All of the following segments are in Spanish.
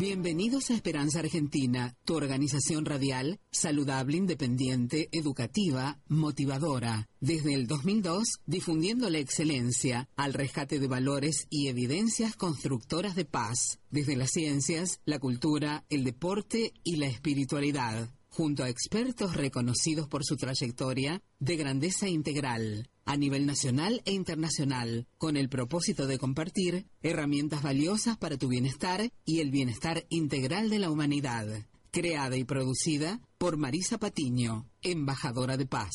Bienvenidos a Esperanza Argentina, tu organización radial, saludable, independiente, educativa, motivadora. Desde el 2002, difundiendo la excelencia al rescate de valores y evidencias constructoras de paz, desde las ciencias, la cultura, el deporte y la espiritualidad junto a expertos reconocidos por su trayectoria de grandeza integral a nivel nacional e internacional, con el propósito de compartir herramientas valiosas para tu bienestar y el bienestar integral de la humanidad. Creada y producida por Marisa Patiño, embajadora de paz.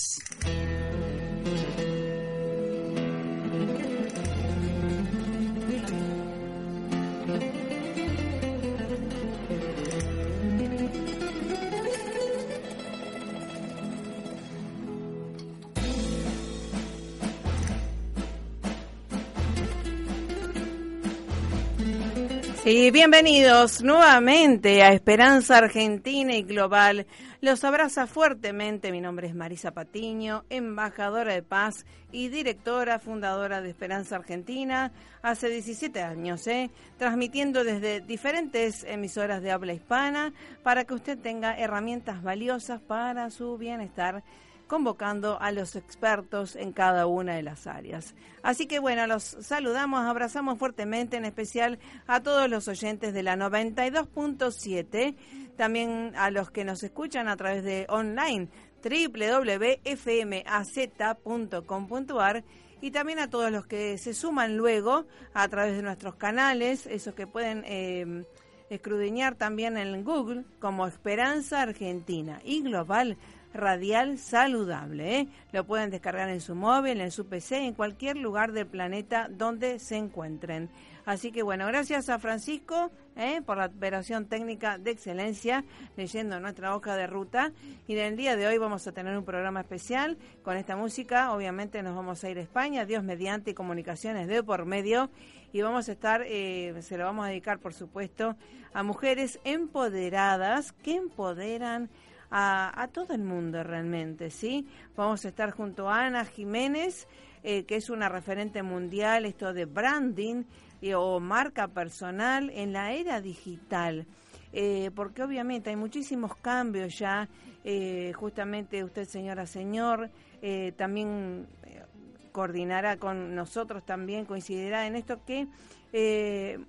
Y bienvenidos nuevamente a Esperanza Argentina y Global. Los abraza fuertemente. Mi nombre es Marisa Patiño, embajadora de paz y directora fundadora de Esperanza Argentina hace 17 años, ¿eh? transmitiendo desde diferentes emisoras de habla hispana para que usted tenga herramientas valiosas para su bienestar convocando a los expertos en cada una de las áreas. Así que bueno, los saludamos, abrazamos fuertemente, en especial a todos los oyentes de la 92.7, también a los que nos escuchan a través de online www.fmaz.com.ar y también a todos los que se suman luego a través de nuestros canales, esos que pueden eh, escrudiñar también en Google como Esperanza Argentina y Global radial saludable. ¿eh? Lo pueden descargar en su móvil, en su PC, en cualquier lugar del planeta donde se encuentren. Así que bueno, gracias a Francisco ¿eh? por la operación técnica de excelencia, leyendo nuestra hoja de ruta. Y en el día de hoy vamos a tener un programa especial con esta música. Obviamente nos vamos a ir a España, Dios mediante comunicaciones de por medio. Y vamos a estar, eh, se lo vamos a dedicar por supuesto a mujeres empoderadas que empoderan a, todo el mundo realmente, ¿sí? Vamos a estar junto a Ana Jiménez, eh, que es una referente mundial, esto de branding eh, o marca personal en la era digital. Eh, porque obviamente hay muchísimos cambios ya, justamente usted señora, señor, también coordinará con nosotros también, coincidirá en esto que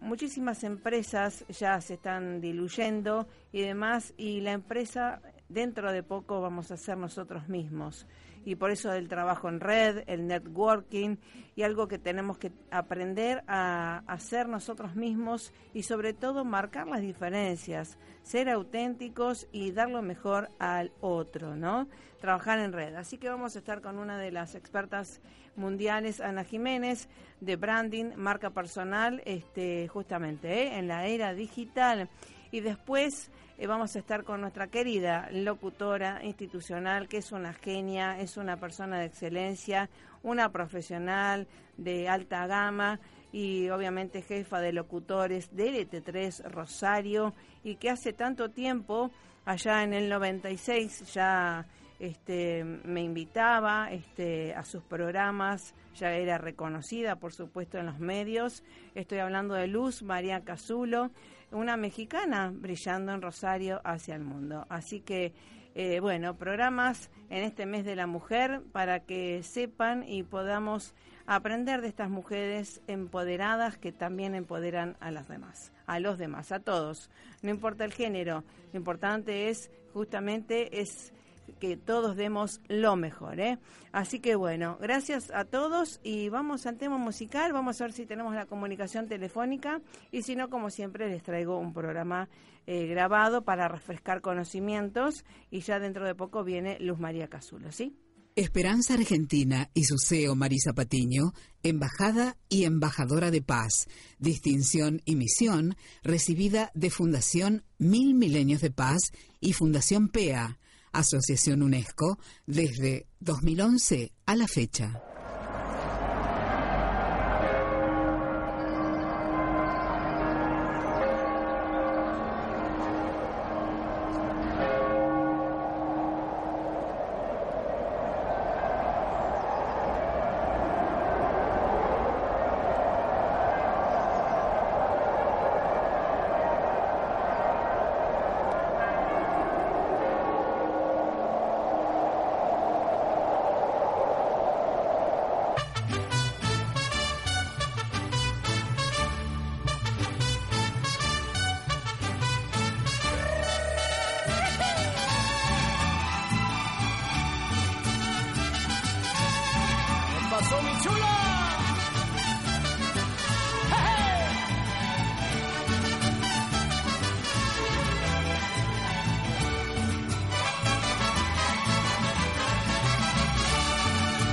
muchísimas empresas ya se están diluyendo y demás, y la empresa dentro de poco vamos a ser nosotros mismos. Y por eso el trabajo en red, el networking y algo que tenemos que aprender a hacer nosotros mismos y sobre todo marcar las diferencias, ser auténticos y dar lo mejor al otro, ¿no? Trabajar en red. Así que vamos a estar con una de las expertas mundiales, Ana Jiménez, de branding, marca personal, este, justamente ¿eh? en la era digital. Y después eh, vamos a estar con nuestra querida locutora institucional, que es una genia, es una persona de excelencia, una profesional de alta gama y obviamente jefa de locutores de LT3 Rosario y que hace tanto tiempo, allá en el 96, ya este, me invitaba este, a sus programas, ya era reconocida, por supuesto, en los medios. Estoy hablando de Luz María Cazulo, una mexicana brillando en Rosario hacia el mundo. Así que, eh, bueno, programas en este mes de la mujer para que sepan y podamos aprender de estas mujeres empoderadas que también empoderan a las demás, a los demás, a todos. No importa el género, lo importante es justamente es que todos demos lo mejor. ¿eh? Así que bueno, gracias a todos y vamos al tema musical, vamos a ver si tenemos la comunicación telefónica y si no, como siempre, les traigo un programa eh, grabado para refrescar conocimientos y ya dentro de poco viene Luz María Cazulo, ¿sí? Esperanza Argentina y su CEO Marisa Patiño, embajada y embajadora de paz, distinción y misión recibida de Fundación Mil Milenios de Paz y Fundación PEA Asociación UNESCO, desde 2011 a la fecha.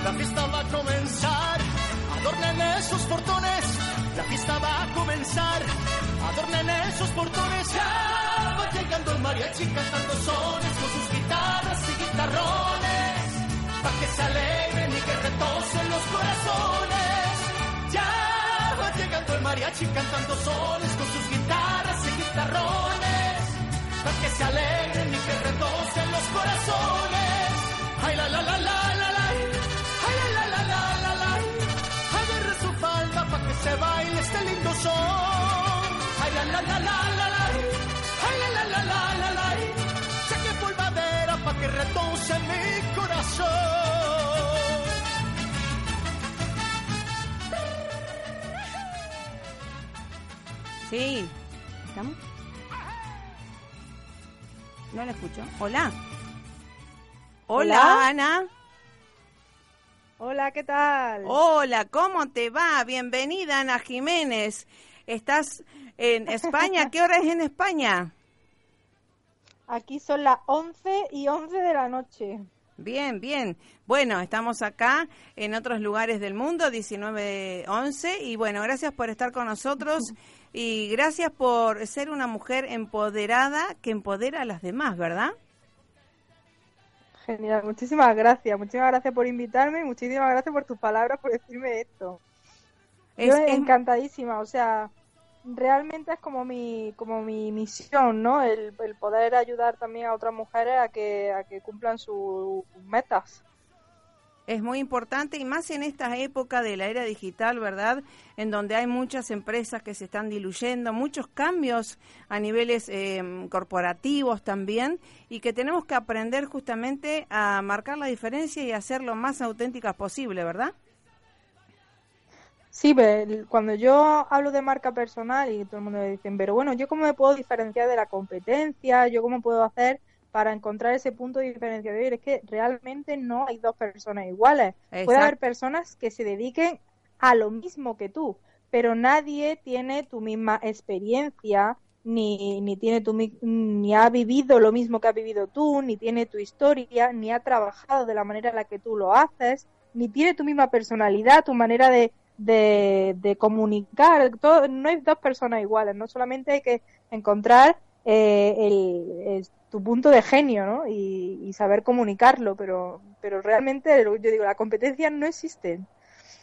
La fiesta va a comenzar, adornen esos portones. La fiesta va a comenzar, adornen esos portones. Ya va llegando el mariachi cantando sones mariachi cantando sones con sus guitarras y guitarrones. Pa' que se alegren y que retocen los corazones. Ay, la, la, la, la, la, la. Ay, la, la, la, la, la, la. Agarre su falda pa' que se baile este lindo son. Ay, la, la, la, la, la, la. Ay, la, la, la, la, la. Saque polvadera pa' que retonce mi corazón. Sí. ¿Estamos? No la escucho. Hola. Hola, Hola. Ana. Hola, ¿qué tal? Hola, ¿cómo te va? Bienvenida, Ana Jiménez. ¿Estás en España? ¿Qué hora es en España? Aquí son las 11 y 11 de la noche. Bien, bien. Bueno, estamos acá en otros lugares del mundo, 19, 11, y bueno, gracias por estar con nosotros y gracias por ser una mujer empoderada que empodera a las demás, ¿verdad? Genial, muchísimas gracias. Muchísimas gracias por invitarme y muchísimas gracias por tus palabras, por decirme esto. Es- Yo es- encantadísima, o sea, realmente es como mi, como mi misión, ¿no? El, el poder ayudar también a otras mujeres a que, a que cumplan sus metas. Es muy importante y más en esta época de la era digital, ¿verdad? En donde hay muchas empresas que se están diluyendo, muchos cambios a niveles eh, corporativos también y que tenemos que aprender justamente a marcar la diferencia y a ser lo más auténticas posible, ¿verdad? Sí, cuando yo hablo de marca personal y todo el mundo me dice, pero bueno, ¿yo cómo me puedo diferenciar de la competencia? ¿Yo cómo puedo hacer para encontrar ese punto de diferenciación? Es que realmente no hay dos personas iguales. Puede haber personas que se dediquen a lo mismo que tú, pero nadie tiene tu misma experiencia, ni, ni tiene tu, ni ha vivido lo mismo que has vivido tú, ni tiene tu historia, ni ha trabajado de la manera en la que tú lo haces, ni tiene tu misma personalidad, tu manera de, de, de comunicar. Todo, no hay dos personas iguales, no solamente hay que encontrar eh, el, el- tu punto de genio, ¿no? Y, y saber comunicarlo, pero, pero realmente, yo digo, la competencia no existe.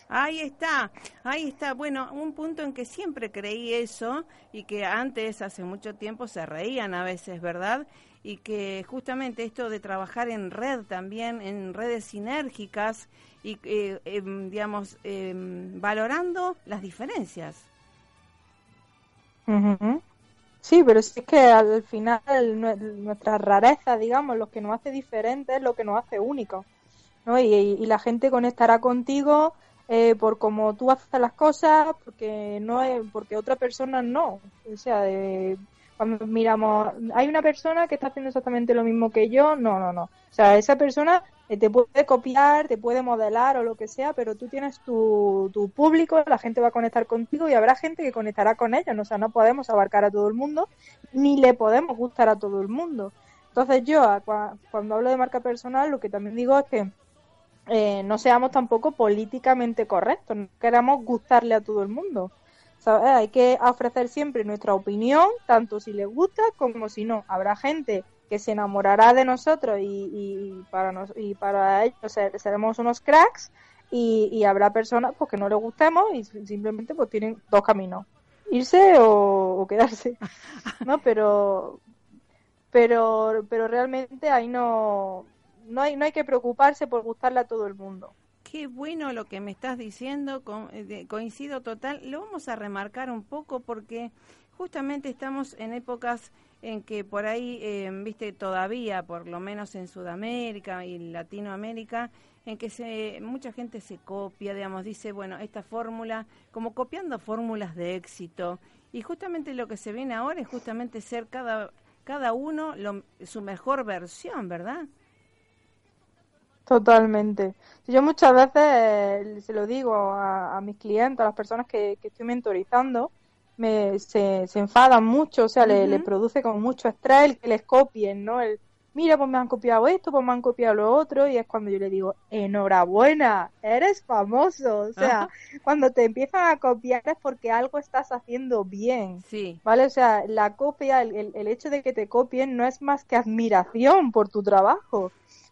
Ahí está, ahí está. Bueno, un punto en que siempre creí eso y que antes, hace mucho tiempo, se reían a veces, ¿verdad? Y que justamente esto de trabajar en red también, en redes sinérgicas y, eh, em, digamos, em, valorando las diferencias. Ujú. Sí, pero sí que al final nue- nuestra rareza, digamos, lo que nos hace diferentes es lo que nos hace únicos, ¿no? Y, y la gente conectará contigo eh, por cómo tú haces las cosas, porque no es, porque otra persona no. O sea, de- cuando miramos, hay una persona que está haciendo exactamente lo mismo que yo, no, no, no. O sea, esa persona eh, te puede copiar, te puede modelar o lo que sea, pero tú tienes tu, tu público, la gente va a conectar contigo y habrá gente que conectará con ellos. O sea, no podemos abarcar a todo el mundo, ni le podemos gustar a todo el mundo. Entonces yo, cuando hablo de marca personal, lo que también digo es que eh, no seamos tampoco políticamente correctos, no queramos gustarle a todo el mundo. ¿Sabes? Hay que ofrecer siempre nuestra opinión, tanto si les gusta como si no. Habrá gente que se enamorará de nosotros y, y para, nos, y para ellos ser- seremos unos cracks y, y habrá personas pues, que no les gustemos y simplemente pues tienen dos caminos, irse o, o quedarse. ¿no? Pero, pero, pero realmente ahí no, no, hay, no hay que preocuparse por gustarle a todo el mundo. Qué bueno lo que me estás diciendo, eh, coincido total. Lo vamos a remarcar un poco porque justamente estamos en épocas en que por ahí, eh, viste, todavía, por lo menos en Sudamérica y Latinoamérica, en que se, mucha gente se copia, digamos, dice, bueno, esta fórmula, como copiando fórmulas de éxito. Y justamente lo que se viene ahora es justamente ser cada, cada uno lo- su mejor versión, ¿verdad? Totalmente. Yo muchas veces eh, se lo digo a, mis clientes, a las personas que, estoy mentorizando, me, se, se enfadan mucho, o sea, le, produce con mucho estrés el que les copien, ¿no? El, mira, pues me han copiado esto, pues me han copiado lo otro, y es cuando yo le digo, enhorabuena, eres famoso. O sea, cuando te empiezan a copiar es porque algo estás haciendo bien. Sí. ¿Vale? O sea, la copia, el, el hecho de que te copien no es más que admiración por tu trabajo.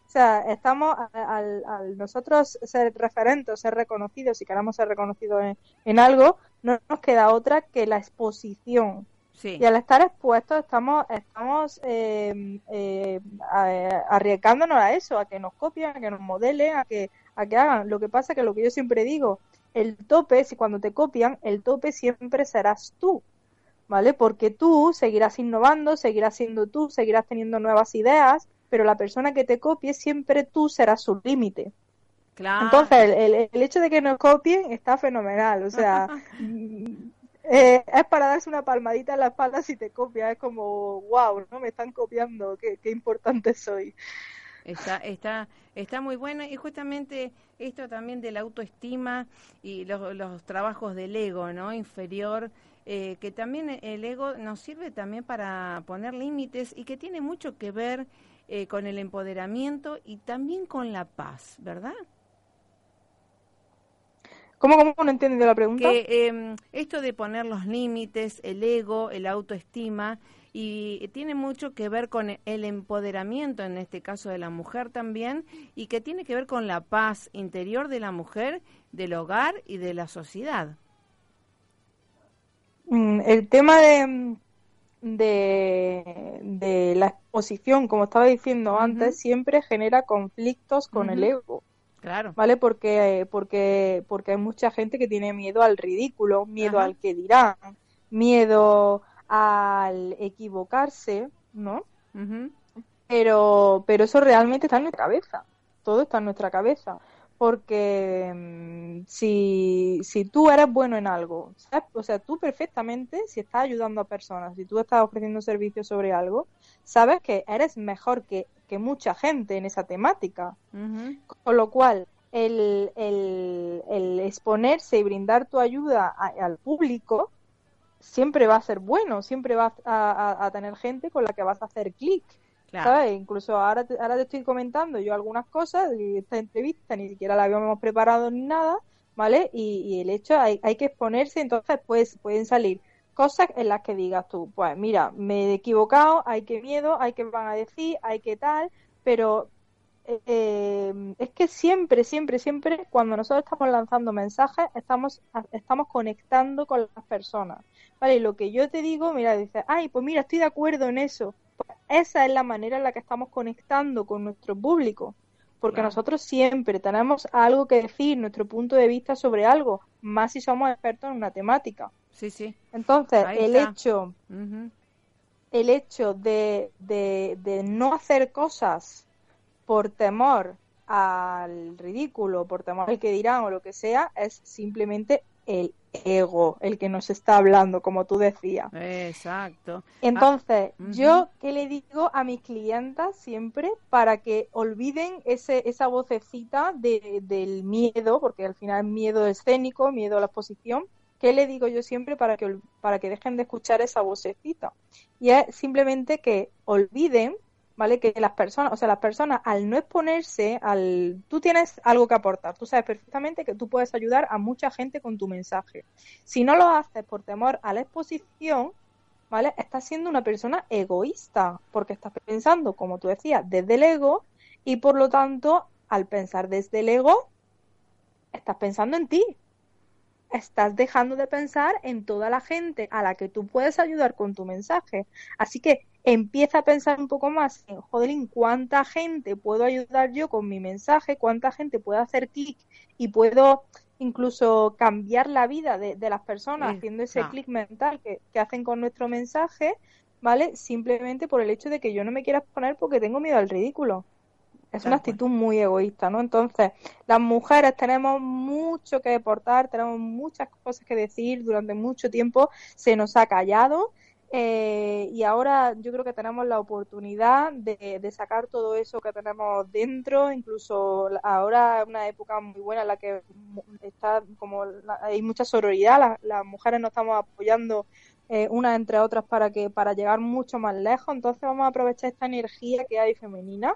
O sea, estamos al, nosotros ser referentes, ser reconocidos, si queremos ser reconocidos en, algo, no nos queda otra que la exposición. Y al estar expuestos estamos, estamos eh, eh, arriesgándonos a eso, a que nos copien, a que nos modelen, a que, a que hagan. Lo que pasa es que lo que yo siempre digo, el tope, si cuando te copian, el tope siempre serás tú. ¿Vale? Porque tú seguirás innovando, seguirás siendo tú, seguirás teniendo nuevas ideas, pero la persona que te copie siempre tú serás su límite. Claro. Entonces, el, el, hecho de que nos copien está fenomenal, o sea, eh, es para darse una palmadita en la espalda si te copia, es como, wow, ¿no? Me están copiando, qué, qué importante soy. Está, está, está muy bueno y justamente esto también de la autoestima y los, los trabajos del ego, ¿no? Inferior, eh, que también el ego nos sirve también para poner límites y que tiene mucho que ver eh, con el empoderamiento y también con la paz, ¿verdad? ¿Cómo, cómo no entiendes la pregunta? Que em, esto de poner los límites, el ego, el autoestima, y tiene mucho que ver con el empoderamiento, en este caso de la mujer también, y que tiene que ver con la paz interior de la mujer, del hogar y de la sociedad. Mm, el tema de de, la exposición, como estaba diciendo antes, siempre genera conflictos con el ego. Claro. ¿Vale? Porque, porque, porque hay mucha gente que tiene miedo al ridículo, miedo al que dirán, miedo al equivocarse, ¿no? Pero, pero eso realmente está en nuestra cabeza. Todo está en nuestra cabeza porque mm, si, si tú eres bueno en algo, o sea, tú perfectamente, si estás ayudando a personas, si tú estás ofreciendo servicios sobre algo, sabes que eres mejor que, mucha gente en esa temática. Con lo cual, el, el, exponerse y brindar tu ayuda al público siempre va a ser bueno, siempre vas a, a tener gente con la que vas a hacer clic. Incluso ahora te, ahora te estoy comentando yo algunas cosas de esta entrevista, ni siquiera la habíamos preparado ni nada, ¿vale? Y, el hecho, hay, hay que exponerse, entonces pues pueden salir cosas en las que digas tú, pues mira, me he equivocado, hay que miedo, hay que van a decir, hay que tal, pero eh, es que siempre, siempre, siempre, cuando nosotros estamos lanzando mensajes, estamos, estamos conectando con las personas. Vale, lo que yo te digo, mira, dices, ay, pues mira, estoy de acuerdo en eso esa es la manera en la que estamos conectando con nuestro público, porque nosotros siempre tenemos algo que decir, nuestro punto de vista sobre algo, más si somos expertos en una temática. Sí, sí. Entonces, el hecho, el hecho de, de, de no hacer cosas por temor al ridículo, por temor al que dirán o lo que sea, es simplemente el ego el que nos está hablando, como tú decías. Exacto. Entonces, ah, yo, ¿qué le digo a mis clientas siempre para que olviden ese, esa vocecita de, del miedo, porque al final miedo escénico, miedo a la exposición? ¿Qué le digo yo siempre para que, para que dejen de escuchar esa vocecita? Y es simplemente que olviden ¿vale? Que las personas, o sea, las personas al no exponerse, al tú tienes algo que aportar, tú sabes perfectamente que tú puedes ayudar a mucha gente con tu mensaje. Si no lo haces por temor a la exposición, ¿vale? Estás siendo una persona egoísta, porque estás pensando, como tú decías, desde el ego y por lo tanto, al pensar desde el ego, estás pensando en ti. Estás dejando de pensar en toda la gente a la que tú puedes ayudar con tu mensaje. Así que empieza a pensar un poco más en, joder, ¿cuánta gente puedo ayudar yo con mi mensaje? ¿Cuánta gente puede hacer clic y puedo incluso cambiar la vida de, las personas haciendo ese clic mental que, hacen con nuestro mensaje, ¿vale? Simplemente por el hecho de que yo no me quiera exponer porque tengo miedo al ridículo. Es una actitud muy egoísta, ¿no? Entonces, las mujeres tenemos mucho que aportar, tenemos muchas cosas que decir, durante mucho tiempo se nos ha callado eh, y ahora yo creo que tenemos la oportunidad de, de, sacar todo eso que tenemos dentro, incluso ahora es una época muy buena en la que está como hay mucha sororidad, las, mujeres nos estamos apoyando eh, unas entre otras para que para llegar mucho más lejos, entonces vamos a aprovechar esta energía que hay femenina,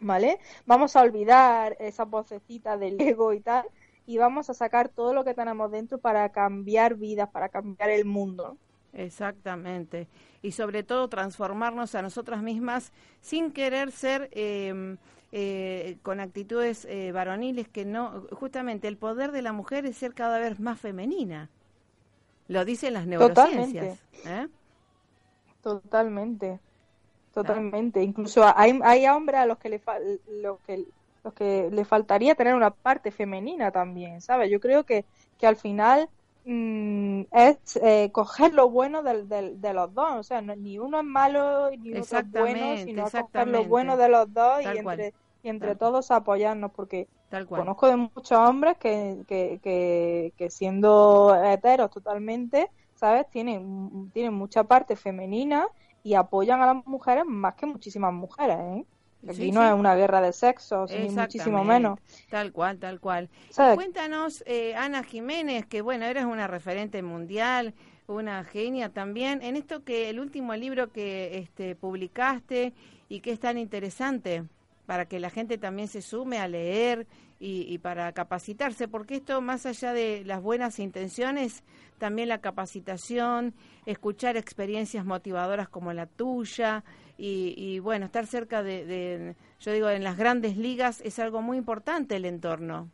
¿vale? Vamos a olvidar esas vocecitas del ego y tal y vamos a sacar todo lo que tenemos dentro para cambiar vidas, para cambiar el mundo. Exactamente. Y sobre todo transformarnos a nosotras mismas sin querer ser em, eh, con actitudes eh, varoniles que no, justamente el poder de la mujer es ser cada vez más femenina. Lo dicen las neurociencias. Totalmente. ¿eh? Totalmente. Incluso hay, hay hombres a los que le los que los que le faltaría tener una parte femenina también, ¿sabes? Yo creo que, que al final Mm, es eh, coger lo bueno de los dos. O sea, ni uno es malo ni otro es bueno, sino coger lo bueno de los dos y entre, y entre todos apoyarnos. Porque conozco de muchos hombres que, que, que, siendo heteros totalmente, ¿sabes? Tienen, tienen mucha parte femenina y apoyan a las mujeres más que muchísimas mujeres, ¿eh? Aquí no es una guerra de sexos, ni muchísimo menos. Tal cual, tal cual. cuéntanos, eh, Ana Jiménez, que bueno, eres una referente mundial, una genia también, en esto que el último libro que este, publicaste y que es tan interesante para que la gente también se sume a leer y, y, para capacitarse, porque esto más allá de las buenas intenciones, también la capacitación, escuchar experiencias motivadoras como la tuya, y, bueno, estar cerca de, yo digo, en las grandes ligas es algo muy importante el entorno.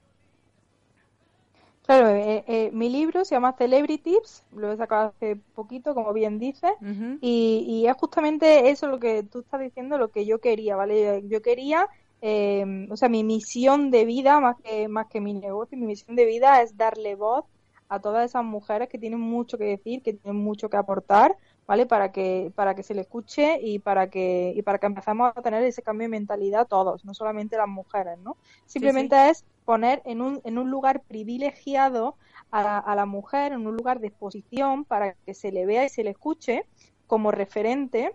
Claro, eh, eh, mi libro se llama Celebrities, lo he sacado hace poquito, como bien dice, y, es justamente eso lo que tú estás diciendo, lo que yo quería, ¿vale? Yo quería, eh, o sea, mi misión de vida, más que, más que mi negocio, mi misión de vida es darle voz a todas esas mujeres que tienen mucho que decir, que tienen mucho que aportar, ¿vale? Para que, para que se le escuche y para que, y para que empezamos a tener ese cambio de mentalidad todos, no solamente las mujeres, ¿no? Simplemente es poner en un, en un lugar privilegiado a, a la mujer, en un lugar de exposición para que se le vea y se le escuche como referente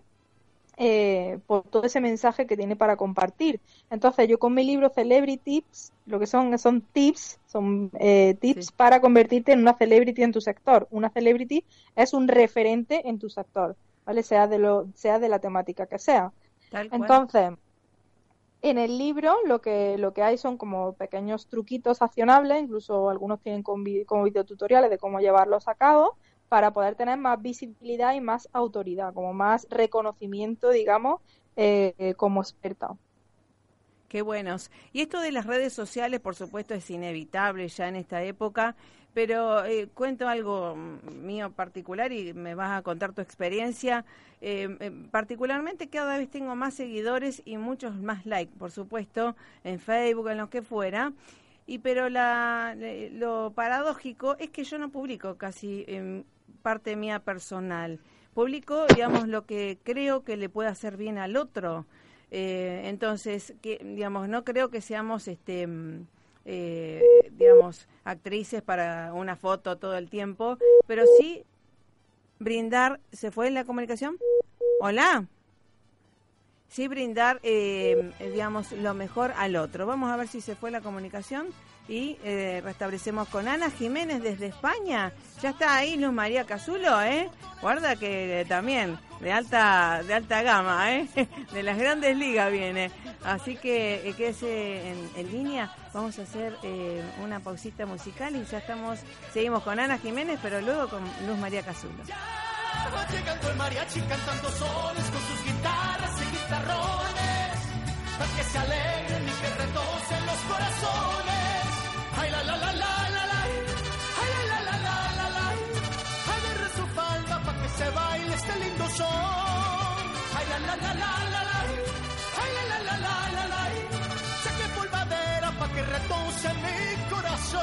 eh, por todo ese mensaje que tiene para compartir. Entonces yo con mi libro Celebrity Tips, lo que son son tips, son eh, tips para convertirte en una celebrity en tu sector. Una celebrity es un referente en tu sector, ¿vale? Sea de lo sea de la temática que sea. Entonces, en el libro lo que lo que hay son como pequeños truquitos accionables, incluso algunos tienen como, como videotutoriales de cómo llevarlos a cabo para poder tener más visibilidad y más autoridad, como más reconocimiento, digamos, eh, como experta. Qué buenos. Y esto de las redes sociales, por supuesto, es inevitable ya en esta época, pero eh, cuento algo mío particular y me vas a contar tu experiencia. Eh, particularmente cada vez tengo más seguidores y muchos más likes, por supuesto, en Facebook, en lo que fuera. Y pero la, lo paradójico es que yo no publico casi parte mía personal. Publico, digamos, lo que creo que le puede hacer bien al otro. Eh, entonces, que, digamos, no creo que seamos, este, mm, eh, digamos, actrices para una foto todo el tiempo, pero sí brindar. ¿Se fue la comunicación? Hola. Sí, brindar, eh, digamos, lo mejor al otro. Vamos a ver si se fue la comunicación y eh, restablecemos con Ana Jiménez desde España. Ya está ahí Luz María Cazulo, ¿eh? Guarda que también de alta de alta gama, ¿eh? De las grandes ligas viene. Así que eh, quédese en, línea. Vamos a hacer eh, una pausita musical y ya estamos, seguimos con Ana Jiménez, pero luego con Luz María Cazulo. Ya va llegando el mariachi cantando soles con sus guitarras y guitarrones, para que se alegren y que retocen los corazones. La la la la la la, la la la la polvadera pa' que retoce mi corazón.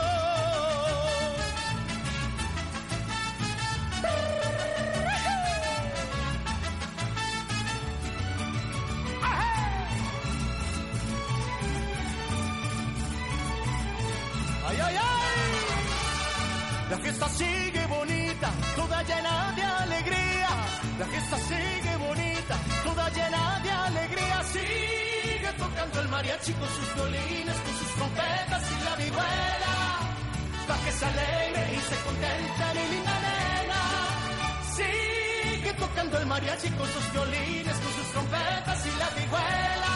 ay, ay, ay. La fiesta sigue con sus violines, con sus trompetas y la vihuela. Pa' que se alegre y se contente mi linda nena. Sigue tocando el mariachi con sus violines, con sus trompetas y la vihuela.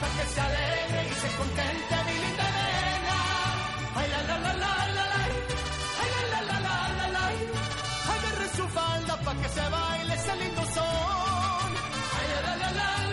Pa' que se alegre y se contente mi linda nena. Ay, la, la, la, la, la, la. Ay, la, la, la, la, la, la. Agarre su falda pa' que se baile ese lindo son. Ay, la, la, la, la,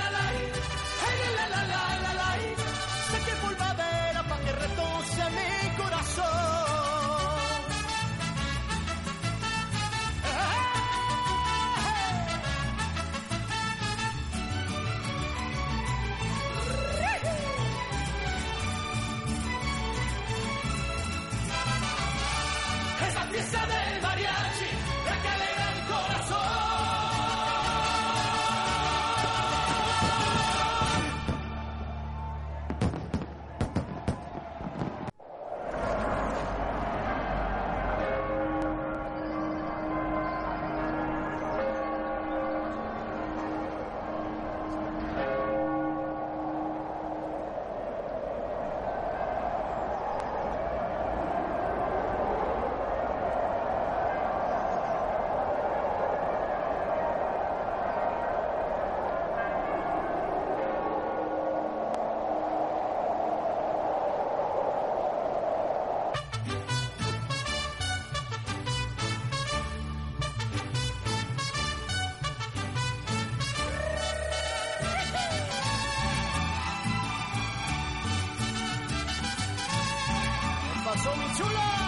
pasó, mi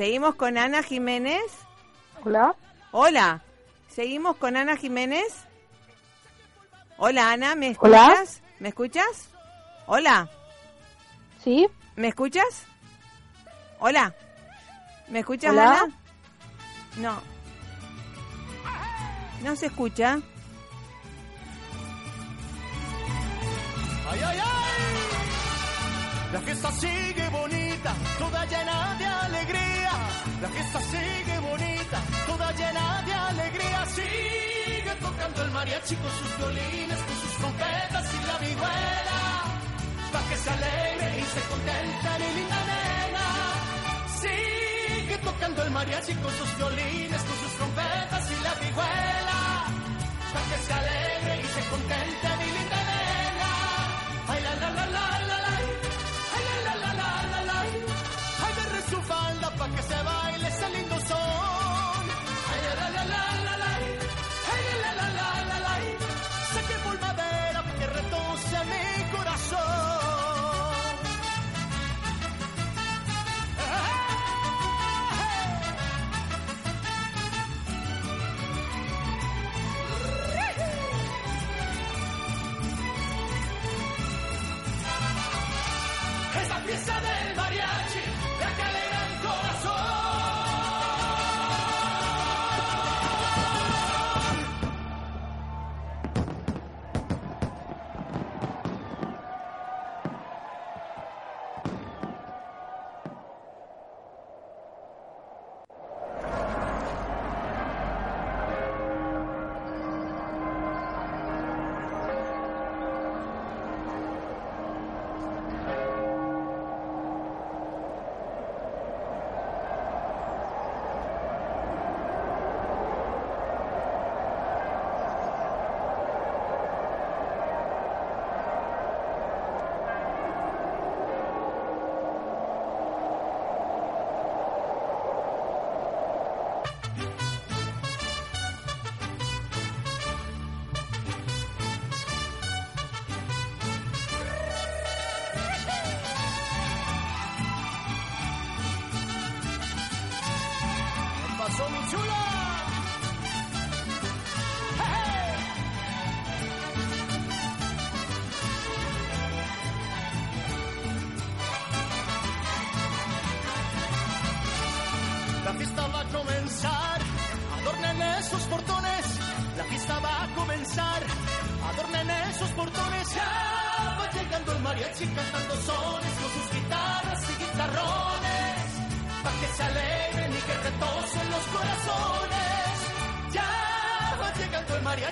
Seguimos con Ana Jiménez. Hola. Hola. Seguimos con Ana Jiménez. Hola, Ana, ¿me Hola. escuchas? ¿Me escuchas? Hola, ¿Sí? ¿me escuchas? Hola. ¿Me escuchas, Hola. Ana? No. No se escucha. ¡Ay, ay, ay! La fiesta sigue bonita, toda llena de. La fiesta sigue bonita, toda llena de alegría. Sigue tocando el mariachi con sus violines, con sus trompetas y la vihuela. Pa' que se alegre y se contente mi linda nena. Sigue tocando el mariachi con sus violines, con sus trompetas y la vihuela. Pa' que se alegre y se contente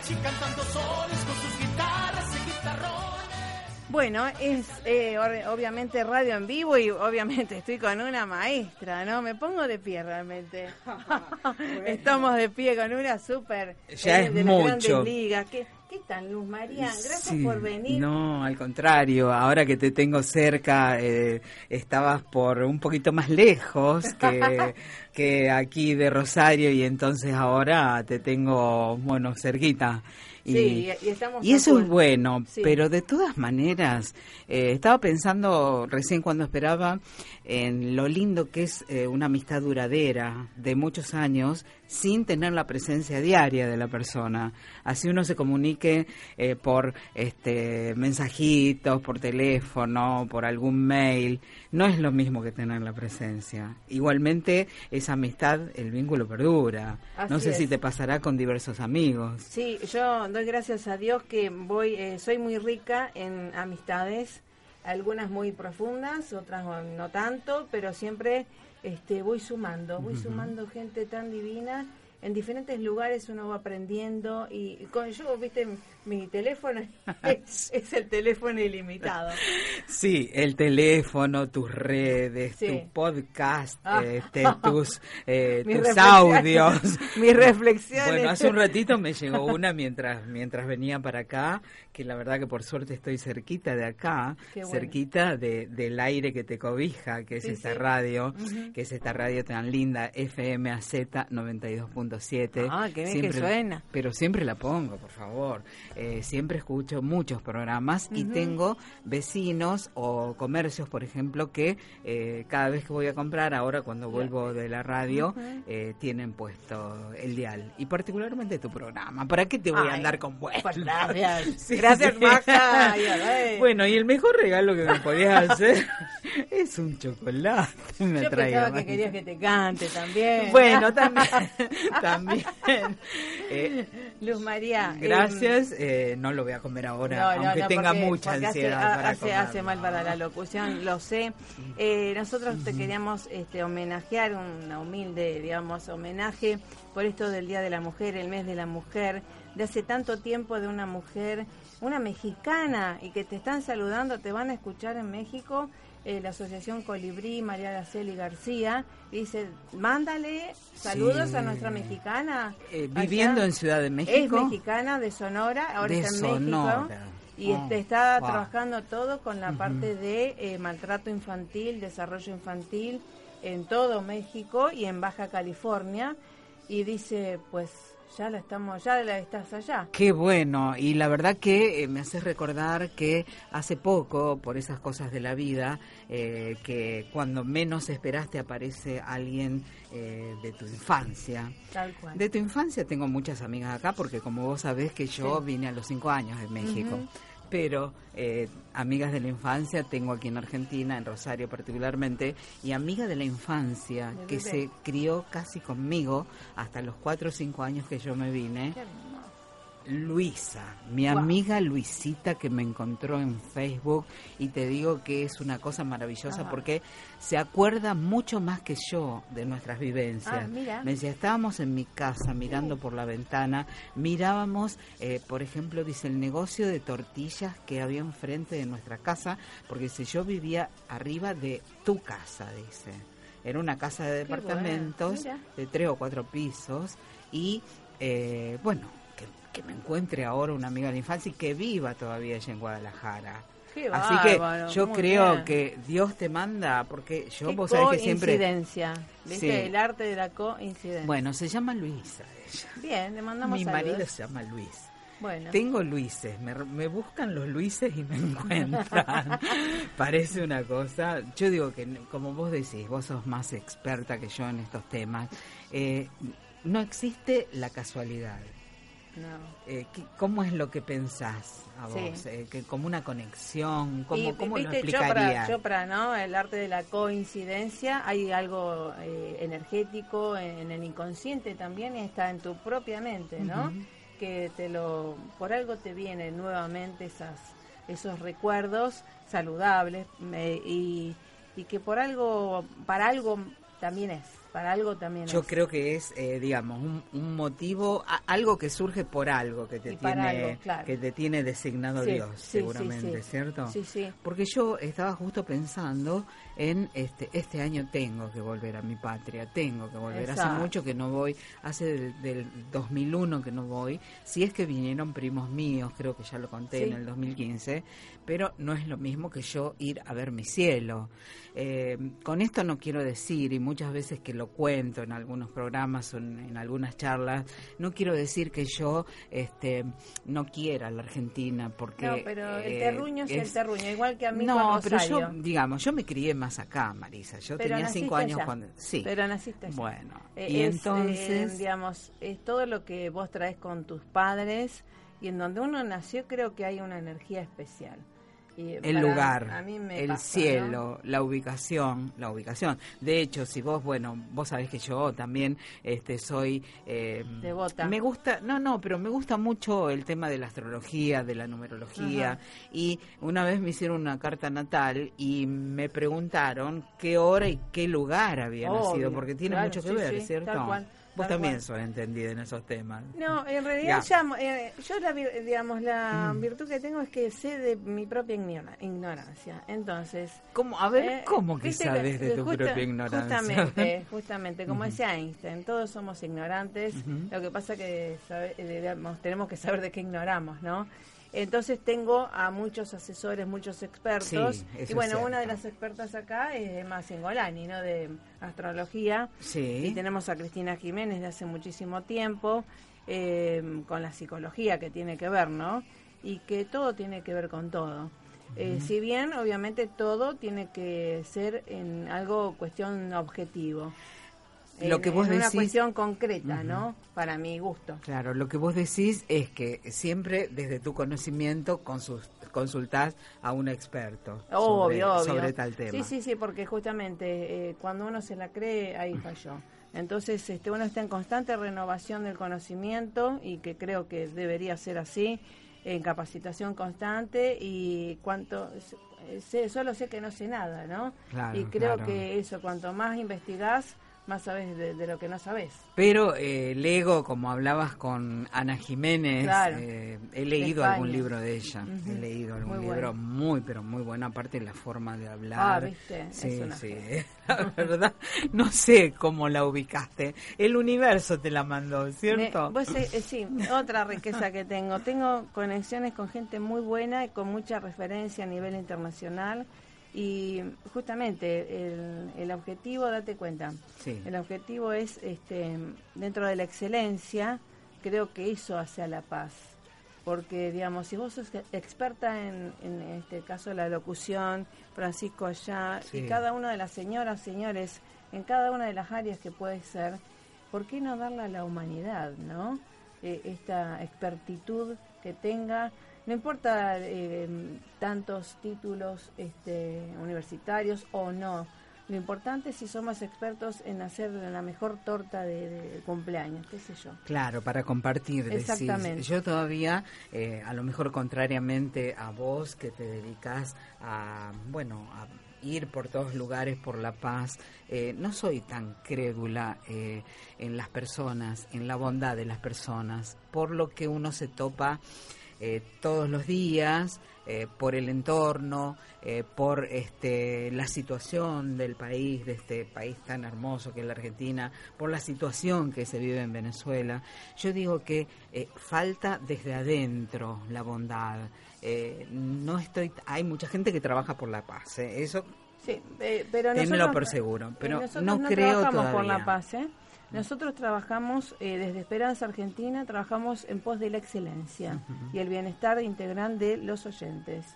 mariachi cantando sones con sus guitarras y guitarrones. Bueno, es eh, obviamente radio en vivo y obviamente estoy con una maestra, ¿no? Me pongo de pie realmente. Estamos de pie con una súper... Ya eh, es de mucho. Ligas. ¿Qué, ¿Qué tal, Luz María? Gracias por venir. No, al contrario, ahora que te tengo cerca, eh, estabas por un poquito más lejos que, que aquí de Rosario y entonces ahora te tengo, bueno, cerquita. Y, y, eso es bueno, pero de todas maneras, eh, estaba pensando recién cuando esperaba en lo lindo que es eh, una amistad duradera de muchos años sin tener la presencia diaria de la persona. Así uno se comunique eh, por este mensajitos, por teléfono, por algún mail. No es lo mismo que tener la presencia. Igualmente, esa amistad, el vínculo perdura. no sé si te pasará con diversos amigos. Sí, yo doy gracias a Dios que voy, eh, soy muy rica en amistades, algunas muy profundas, otras no tanto, pero siempre este, voy sumando, voy sumando gente tan divina. En diferentes lugares uno va aprendiendo y con yo, viste, mi teléfono es, el teléfono ilimitado. Sí, el teléfono, tus redes, tu podcast, ah. este, tus, eh, tus audios. Mis reflexiones. Bueno, hace un ratito me llegó una mientras, mientras venía para acá, que la verdad que por suerte estoy cerquita de acá, cerquita de, del aire que te cobija, que es esta radio, que es esta radio tan linda, FMAZ 92.7. Ah, qué bien que suena. Pero siempre la pongo, por favor. Eh, siempre escucho muchos programas y tengo vecinos o comercios, por ejemplo, que eh, cada vez que voy a comprar, ahora cuando vuelvo de la radio, eh, tienen puesto el dial. Y particularmente tu programa. ¿Para qué te voy a andar con vueltas? Pues gracias. gracias, Maja. bueno, y el mejor regalo que me podías hacer es un chocolate. Me Yo pensaba que querías que te cante también. Bueno, también. también. Luz María. Gracias. Eh, no lo voy a comer ahora, aunque tenga mucha ansiedad. Hace, hace, mal para la locución, lo sé. Eh, nosotros te queríamos este, homenajear, una humilde, digamos, homenaje por esto del Día de la Mujer, el mes de la mujer, de hace tanto tiempo de una mujer, una mexicana, y que te están saludando, te van a escuchar en México. Eh, la Asociación Colibrí, María Gaceli García, dice, mándale saludos a nuestra mexicana. Eh, viviendo en Ciudad de México. Es mexicana de Sonora, ahora está en México. Y oh, este, está trabajando todo con la parte de eh, maltrato infantil, desarrollo infantil en todo México y en Baja California. Y dice, pues ya la estamos, ya la estás allá. Qué bueno, y la verdad que eh, me hace recordar que hace poco, por esas cosas de la vida, eh, que cuando menos esperaste aparece alguien eh, de tu infancia. Tal cual. De tu infancia tengo muchas amigas acá, porque como vos sabés que yo vine a los cinco años de México pero eh, amigas de la infancia tengo aquí en Argentina, en Rosario particularmente, y amiga de la infancia que se crió casi conmigo hasta los cuatro o cinco años que yo me vine. Luisa, mi amiga Luisita que me encontró en Facebook y te digo que es una cosa maravillosa porque se acuerda mucho más que yo de nuestras vivencias. Ah, me decía, estábamos en mi casa mirando por la ventana, mirábamos, eh, por ejemplo, dice, el negocio de tortillas que había enfrente de nuestra casa, porque si yo vivía arriba de tu casa, dice. Era una casa de departamentos de tres o cuatro pisos y, eh, bueno, que me encuentre ahora una amiga de la infancia y que viva todavía allá en Guadalajara. Así que yo creo que Dios te manda, porque yo vos sabés que siempre... Coincidencia, ¿viste? El arte de la coincidencia. Bueno, se llama Luisa ella. Bien, le mandamos Mi marido se llama Luis. Bueno. Tengo Luises, me, me, buscan los Luises y me encuentran. Parece una cosa. Yo digo que, como vos decís, vos sos más experta que yo en estos temas. Eh, no existe la casualidad. Eh, ¿Cómo es lo que pensás a vos? Eh, que como una conexión, ¿cómo, cómo lo explicarías? Chopra, ¿no? El arte de la coincidencia, hay algo eh, energético en el inconsciente también y está en tu propia mente, ¿no? Que te lo, por algo te vienen nuevamente esas esos recuerdos saludables y, y que por algo, para algo también es para algo también. Yo creo que es, eh, digamos, un, motivo, algo que surge por algo que te tiene que te tiene designado Dios, seguramente, ¿cierto? Sí, sí. Porque yo estaba justo pensando en este este año tengo que volver a mi patria, tengo que volver. Hace mucho que no voy, hace del, 2001 que no voy. Si es que vinieron primos míos, creo que ya lo conté en el 2015, pero no es lo mismo que yo ir a ver mi cielo. Eh, con esto no quiero decir, y muchas veces que lo cuento en algunos programas o en, algunas charlas, no quiero decir que yo este, no quiera la Argentina, porque... No, pero el eh, terruño es, el terruño, igual que a mí No, pero yo, digamos, yo me crié más acá, Marisa, yo tenía cinco años cuando... Sí. Pero naciste Bueno, eh, y entonces... digamos, es todo lo que vos traes con tus padres y en donde uno nació creo que hay una energía especial el lugar, el cielo, la ubicación, la ubicación. De hecho, si vos, bueno, vos sabés que yo también este soy eh, devota. Me gusta, no, no, pero me gusta mucho el tema de la astrología, de la numerología y una vez me hicieron una carta natal y me preguntaron qué hora y qué lugar había nacido, porque tiene mucho que ver, ¿cierto? Vos también sos entendida en esos temas. No, en realidad ya, eh, yo la, digamos, la mm. virtud que tengo es que sé de mi propia ignorancia. Entonces... ¿Cómo? A ver, eh, ¿cómo que sabes de tu propia ignorancia? Justamente, justamente, como decía Einstein, todos somos ignorantes. Lo que pasa que eh, tenemos que saber de qué ignoramos, ¿no? Entonces tengo a muchos asesores, muchos expertos. y bueno, una de las expertas acá es Emma Singolani, ¿no? De astrología. Sí. Y tenemos a Cristina Jiménez de hace muchísimo tiempo, eh, con la psicología que tiene que ver, ¿no? Y que todo tiene que ver con todo. Eh, si bien, obviamente, todo tiene que ser en algo cuestión objetivo lo que vos es decís, una cuestión concreta, ¿no? Para mi gusto. Claro, lo que vos decís es que siempre desde tu conocimiento consultás a un experto sobre, tal tema. Sí, sí, sí, porque justamente eh, cuando uno se la cree, ahí falló. Entonces, este, uno está en constante renovación del conocimiento y que creo que debería ser así, en capacitación constante y cuanto sé, solo sé que no sé nada, ¿no? y creo que eso, cuanto más investigás, más sabes de, lo que no sabes. Pero eh, Lego, como hablabas con Ana Jiménez, eh, he leído algún libro de ella, he leído algún libro muy, pero muy bueno, aparte la forma de hablar. Ah, viste, sí, sí, la verdad, no sé cómo la ubicaste, el universo te la mandó, ¿cierto? pues sí, otra riqueza que tengo, tengo conexiones con gente muy buena y con mucha referencia a nivel internacional y justamente el, objetivo, date cuenta, el objetivo es, este, dentro de la excelencia, creo que eso hacia la paz. Porque, digamos, si vos sos experta en, en este caso la locución, Francisco allá, y cada una de las señoras, señores, en cada una de las áreas que puede ser, ¿por qué no darle a la humanidad, no? Eh, esta expertitud que tenga no importa eh, tantos títulos este, universitarios o no. Lo importante es si somos expertos en hacer la mejor torta de, cumpleaños, qué sé yo. Claro, para compartir. Exactamente. Yo todavía, eh, a lo mejor contrariamente a vos que te dedicas a, bueno, a ir por todos lugares por la paz. Eh, no soy tan crédula en las personas, en la bondad de las personas, por lo que uno se topa eh, todos los días eh, por el entorno, eh, por este, la situación del país, de este país tan hermoso que es la Argentina, por la situación que se vive en Venezuela. Yo digo que falta desde adentro la bondad. no estoy, hay mucha gente que trabaja por la paz, eso Sí, pero nosotros, por seguro, pero no, creo todavía. por la paz, ¿eh? Nosotros trabajamos eh, desde Esperanza Argentina, trabajamos en pos de la excelencia y el bienestar integral de los oyentes.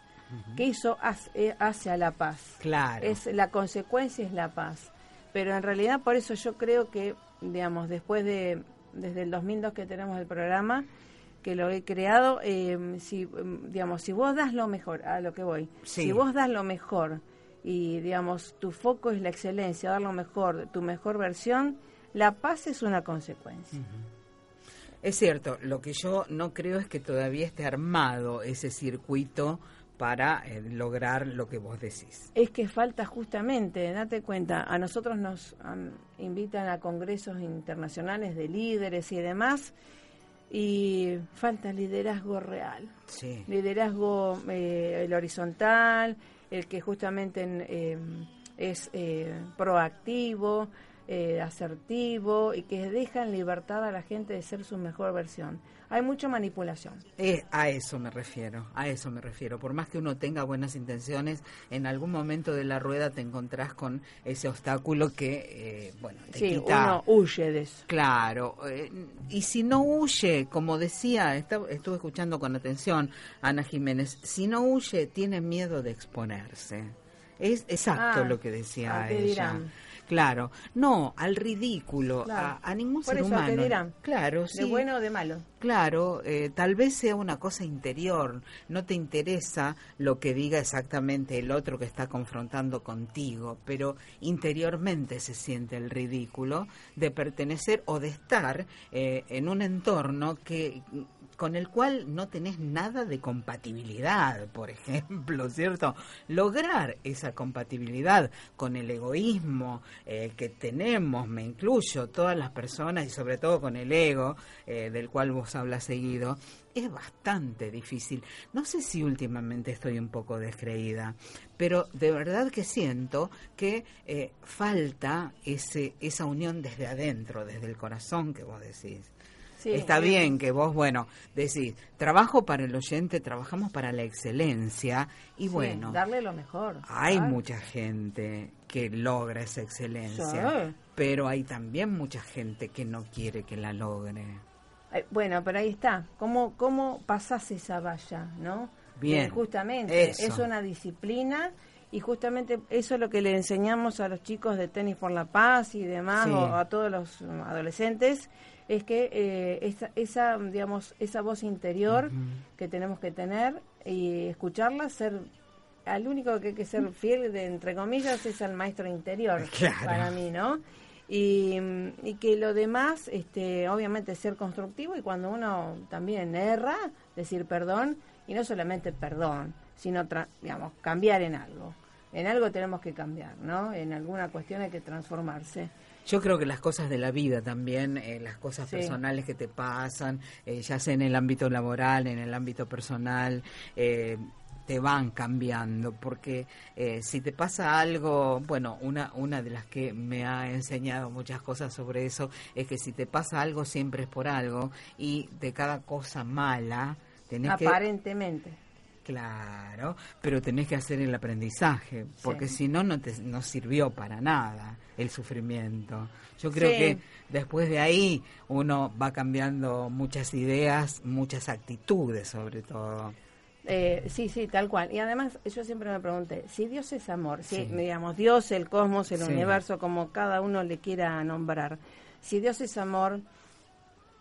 Que eso hace, hace, a la paz. Claro. Es, la consecuencia es la paz. Pero en realidad por eso yo creo que, digamos, después de, desde el 2002 que tenemos el programa, que lo he creado, eh, si, digamos, si vos das lo mejor, a lo que voy, si vos das lo mejor y, digamos, tu foco es la excelencia, dar lo mejor, tu mejor versión, la paz es una consecuencia. Es cierto, lo que yo no creo es que todavía esté armado ese circuito para eh, lograr lo que vos decís. Es que falta justamente, date cuenta, a nosotros nos invitan a congresos internacionales de líderes y demás, y falta liderazgo real. Sí. Liderazgo, eh, el horizontal, el que justamente eh, es proactivo, asertivo y que deja en libertad a la gente de ser su mejor versión hay mucha manipulación. Eh, a eso me refiero, a eso me refiero. Por más que uno tenga buenas intenciones, en algún momento de la rueda te encontrás con ese obstáculo que, eh, bueno, te sí, uno huye de eso. Claro, eh, y si no huye, como decía, estuve escuchando con atención Ana Jiménez, si no huye, tiene miedo de exponerse. Es exacto ah, lo que decía ella. Claro, no, al ridículo, a, ningún ser humano. dirán? Claro, ¿De bueno o de malo? Claro, eh, tal vez sea una cosa interior, no te interesa lo que diga exactamente el otro que está confrontando contigo, pero interiormente se siente el ridículo de pertenecer o de estar eh, en un entorno que con el cual no tenés nada de compatibilidad, por ejemplo, ¿cierto? Lograr esa compatibilidad con el egoísmo eh, que tenemos, me incluyo, todas las personas y sobre todo con el ego eh, del cual vos hablas seguido, es bastante difícil. No sé si últimamente estoy un poco descreída, pero de verdad que siento que eh, falta ese, esa unión desde adentro, desde el corazón que vos decís. Está bien que vos, bueno, decís, trabajo para el oyente, trabajamos para la excelencia y bueno. Darle lo mejor. Hay mucha gente que logra esa excelencia, pero hay también mucha gente que no quiere que la logre. Bueno, pero ahí está. ¿Cómo, cómo pasás esa valla, no? Bien. justamente, es una disciplina y justamente eso es lo que le enseñamos a los chicos de Tenis por la Paz y demás, o a todos los adolescentes, es que eh, esa, esa, digamos, esa voz interior que tenemos que tener y escucharla, ser al único que hay que ser fiel, de, entre comillas, es al maestro interior, para mí, ¿no? Y, y, que lo demás, este, obviamente, ser constructivo y cuando uno también erra, decir perdón, y no solamente perdón, sino, digamos, cambiar en algo. En algo tenemos que cambiar, ¿no? En alguna cuestión hay que transformarse. Yo creo que las cosas de la vida también, eh, las cosas personales que te pasan, eh, ya sea en el ámbito laboral, en el ámbito personal, eh, te van cambiando, porque si te pasa algo, bueno, una, una de las que me ha enseñado muchas cosas sobre eso es que si te pasa algo siempre es por algo y de cada cosa mala tenés Aparentemente. Claro, pero tenés que hacer el aprendizaje, porque si no, no te no sirvió para nada el sufrimiento. Yo creo que después de ahí uno va cambiando muchas ideas, muchas actitudes sobre todo. Eh, sí, sí, tal cual. Y además yo siempre me pregunté, si Dios es amor, si digamos Dios, el cosmos, el universo, como cada uno le quiera nombrar, si Dios es amor,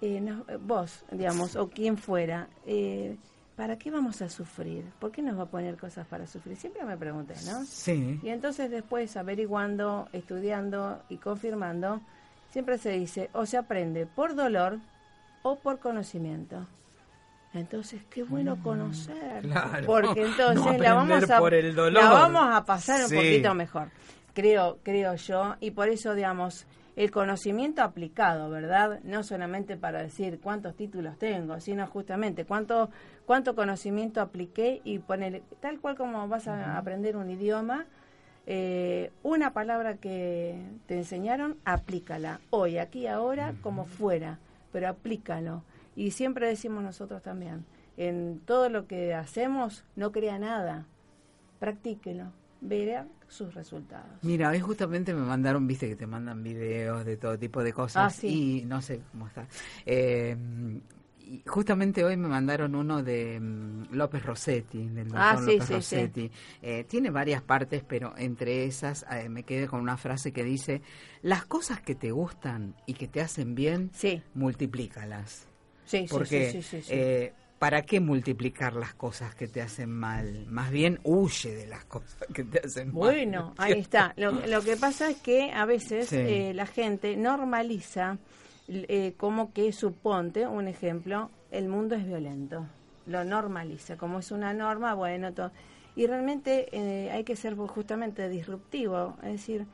eh, vos, digamos, o quien fuera, eh, ¿para qué vamos a sufrir? ¿Por qué nos va a poner cosas para sufrir? Siempre me pregunté, ¿no? Sí. Y entonces después, averiguando, estudiando y confirmando, siempre se dice, o se aprende por dolor o por conocimiento. Entonces, qué bueno mm, conocer. Porque entonces la, vamos a, la vamos a pasar un poquito mejor, creo, creo yo. Y por eso, digamos, el conocimiento aplicado, ¿verdad? No solamente para decir cuántos títulos tengo, sino justamente cuánto, cuánto conocimiento apliqué y poner, tal cual como vas a aprender un idioma, eh, una palabra que te enseñaron, aplícala. Hoy, aquí, ahora, como fuera, pero aplícalo. Y siempre decimos nosotros también, en todo lo que hacemos, no crea nada, practíquelo, verá sus resultados. Mira, hoy justamente me mandaron, viste que te mandan videos de todo tipo de cosas ah, y no sé cómo está. Eh, justamente hoy me mandaron uno de mm, López Rossetti, del doctor ah, López Rossetti. Eh, tiene varias partes, pero entre esas eh, me quedé con una frase que dice, las cosas que te gustan y que te hacen bien, multiplícalas. Sí, Porque, sí, eh, ¿para qué multiplicar las cosas que te hacen mal? Más bien huye de las cosas que te hacen mal. Bueno, ahí está. Lo, lo, que pasa es que a veces eh, la gente normaliza eh, como que suponte, un ejemplo, el mundo es violento. lo normaliza, como es una norma, bueno, todo. Y realmente eh, hay que ser justamente disruptivo, es decir,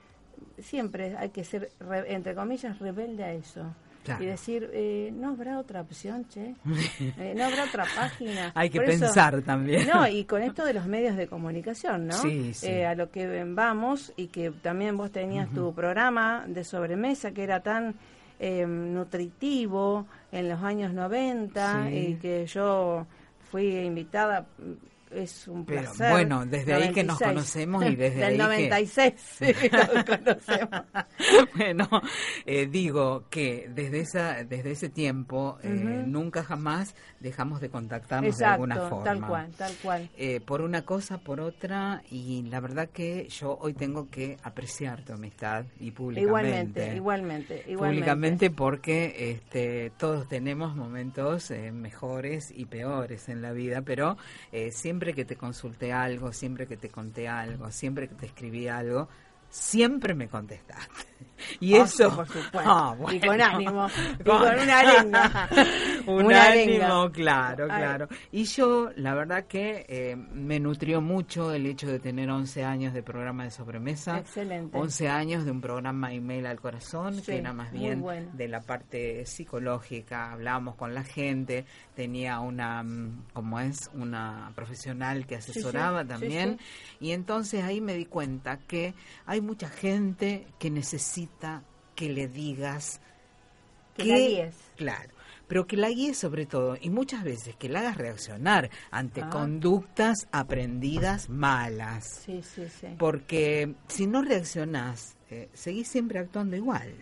siempre hay que ser, entre comillas, rebelde a eso. Y decir, eh, no habrá otra opción, che. Eh, no habrá otra página. Hay que pensar también. No, y con esto de los medios de comunicación, ¿no? Sí, a lo que vamos, y que también vos tenías tu programa de sobremesa que era tan nutritivo en los años 90 y que yo fui invitada es un placer. bueno, desde ahí que nos conocemos y desde Del ahí 96 que... nos conocemos. bueno, eh, digo que desde esa desde ese tiempo eh, nunca jamás dejamos de contactarnos de alguna forma. tal cual, tal cual. Eh, por una cosa, por otra, y la verdad que yo hoy tengo que apreciar tu amistad y públicamente. Igualmente, igualmente, igualmente. Públicamente porque este, todos tenemos momentos mejores y peores en la vida, pero siempre siempre que te consulté algo, siempre que te conté algo, siempre que te escribí algo, siempre me contestaste. Y eso, por supuesto. Ah, y con ánimo, y con una arenga. un ánimo, claro, claro. Y yo, la verdad que eh, me nutrió mucho el hecho de tener 11 años de programa de sobremesa. Excelente. 11 años de un programa email al corazón, que era más bien de la parte psicológica, hablábamos con la gente, tenía una, mm, como es, una profesional que asesoraba también. Y entonces ahí me di cuenta que hay mucha gente que necesita que le digas que, la guíes. Claro, pero que la guíes sobre todo y muchas veces que la hagas reaccionar ante ah. conductas aprendidas malas. Sí, sí, sí. Porque si no reaccionás, eh, seguís siempre actuando igual.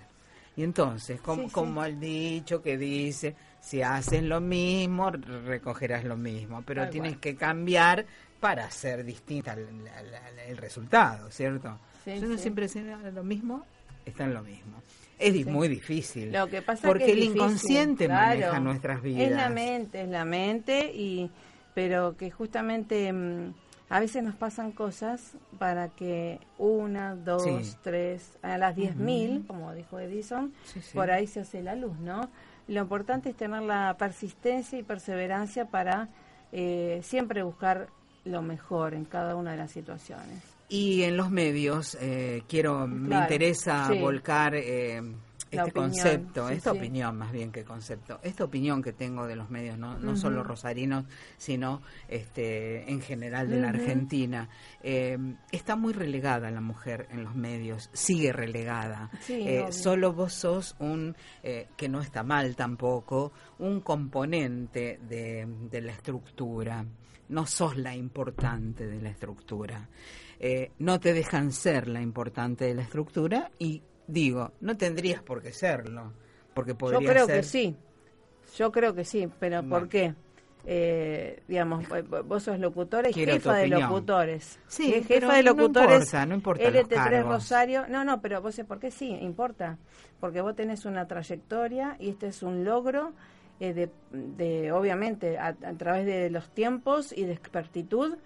Y entonces, como, como el dicho que dice, si haces lo mismo, recogerás lo mismo, pero tienes que cambiar para hacer distinta el, resultado, ¿cierto? si uno siempre hace lo mismo, está en lo mismo. Es muy difícil. Lo que pasa porque que el inconsciente maneja nuestras vidas. Es la mente, es la mente, y pero que justamente mm, a veces nos pasan cosas para que una, dos, tres, a las diez mil, como dijo Edison, por ahí se hace la luz, ¿no? Lo importante es tener la persistencia y perseverancia para eh, siempre buscar lo mejor en cada una de las situaciones. Y en los medios, eh, quiero, me interesa volcar eh, este concepto, esta opinión más bien que concepto, esta opinión que tengo de los medios, no, no solo rosarinos, sino este, en general de la Argentina, eh, está muy relegada la mujer en los medios, sigue relegada. Solo vos sos un, que no está mal tampoco, un componente de, de la estructura, no sos la importante de la estructura. No te dejan ser la importante de la estructura y Digo, no tendrías por qué serlo, porque podría Yo creo que sí, yo creo que sí, pero ¿por qué? Eh, digamos, vos sos locutora y jefa de locutores. Sí, jefa de locutores. No importa, no importa LT3 Rosario. No, no, pero vos sé por qué sí, importa. Porque vos tenés una trayectoria y este es un logro eh, de, de, obviamente, a, a, través de los tiempos y de expertitud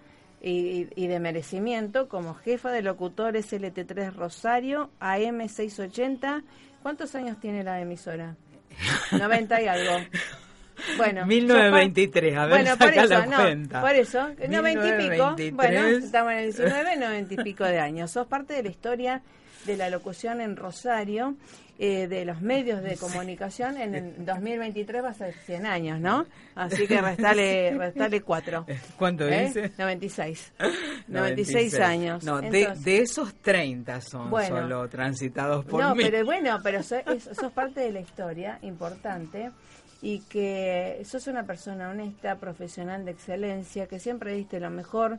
y, de merecimiento como jefa de locutores LT3 Rosario, AM680. ¿Cuántos años tiene la emisora? 90 y algo. Bueno, 1923, a ver, bueno, por eso, la cuenta. por eso, 90 y pico. Bueno, estamos en el 19, 90 y pico de años. Sos parte de la historia de la locución en Rosario eh, de los medios de comunicación en el 2023 va a ser 100 años, ¿no? Así que restale, restale 4. ¿Cuánto ¿Eh? dice? 96. 96. años. No, de, esos 30 son solo transitados por No, mí. pero bueno, pero sos, sos parte de la historia importante y que sos una persona honesta, profesional de excelencia, que siempre diste lo mejor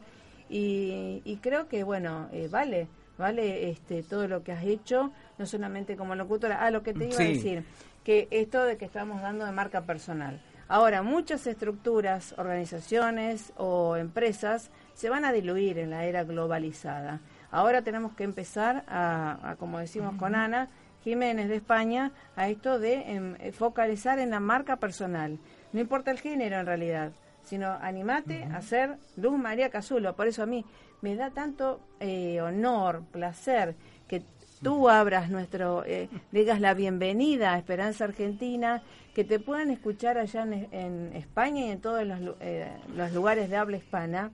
y, y creo que, bueno, eh, vale ¿vale? Este, todo lo que has hecho, no solamente como locutora. Ah, lo que te iba a decir, que esto de que estamos dando de marca personal. Ahora, muchas estructuras, organizaciones o empresas se van a diluir en la era globalizada. Ahora tenemos que empezar a, como decimos con Ana Jiménez de España, a esto de em, focalizar en la marca personal. No importa el género en realidad, sino animate a ser Luz María Cazulo. Por eso a mí me da tanto eh, honor, placer, que tú abras nuestro, eh, digas la bienvenida a Esperanza Argentina, que te puedan escuchar allá en, España y en todos los, eh, los lugares de habla hispana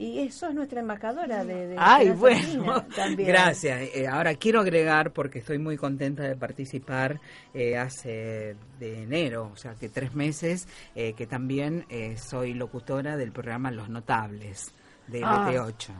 y eso es nuestra embajadora de, de Ay, bueno, también. gracias. Eh, ahora quiero agregar, porque estoy muy contenta de participar eh, hace de enero, o sea que tres meses, eh, que también soy locutora del programa Los Notables de ah, 8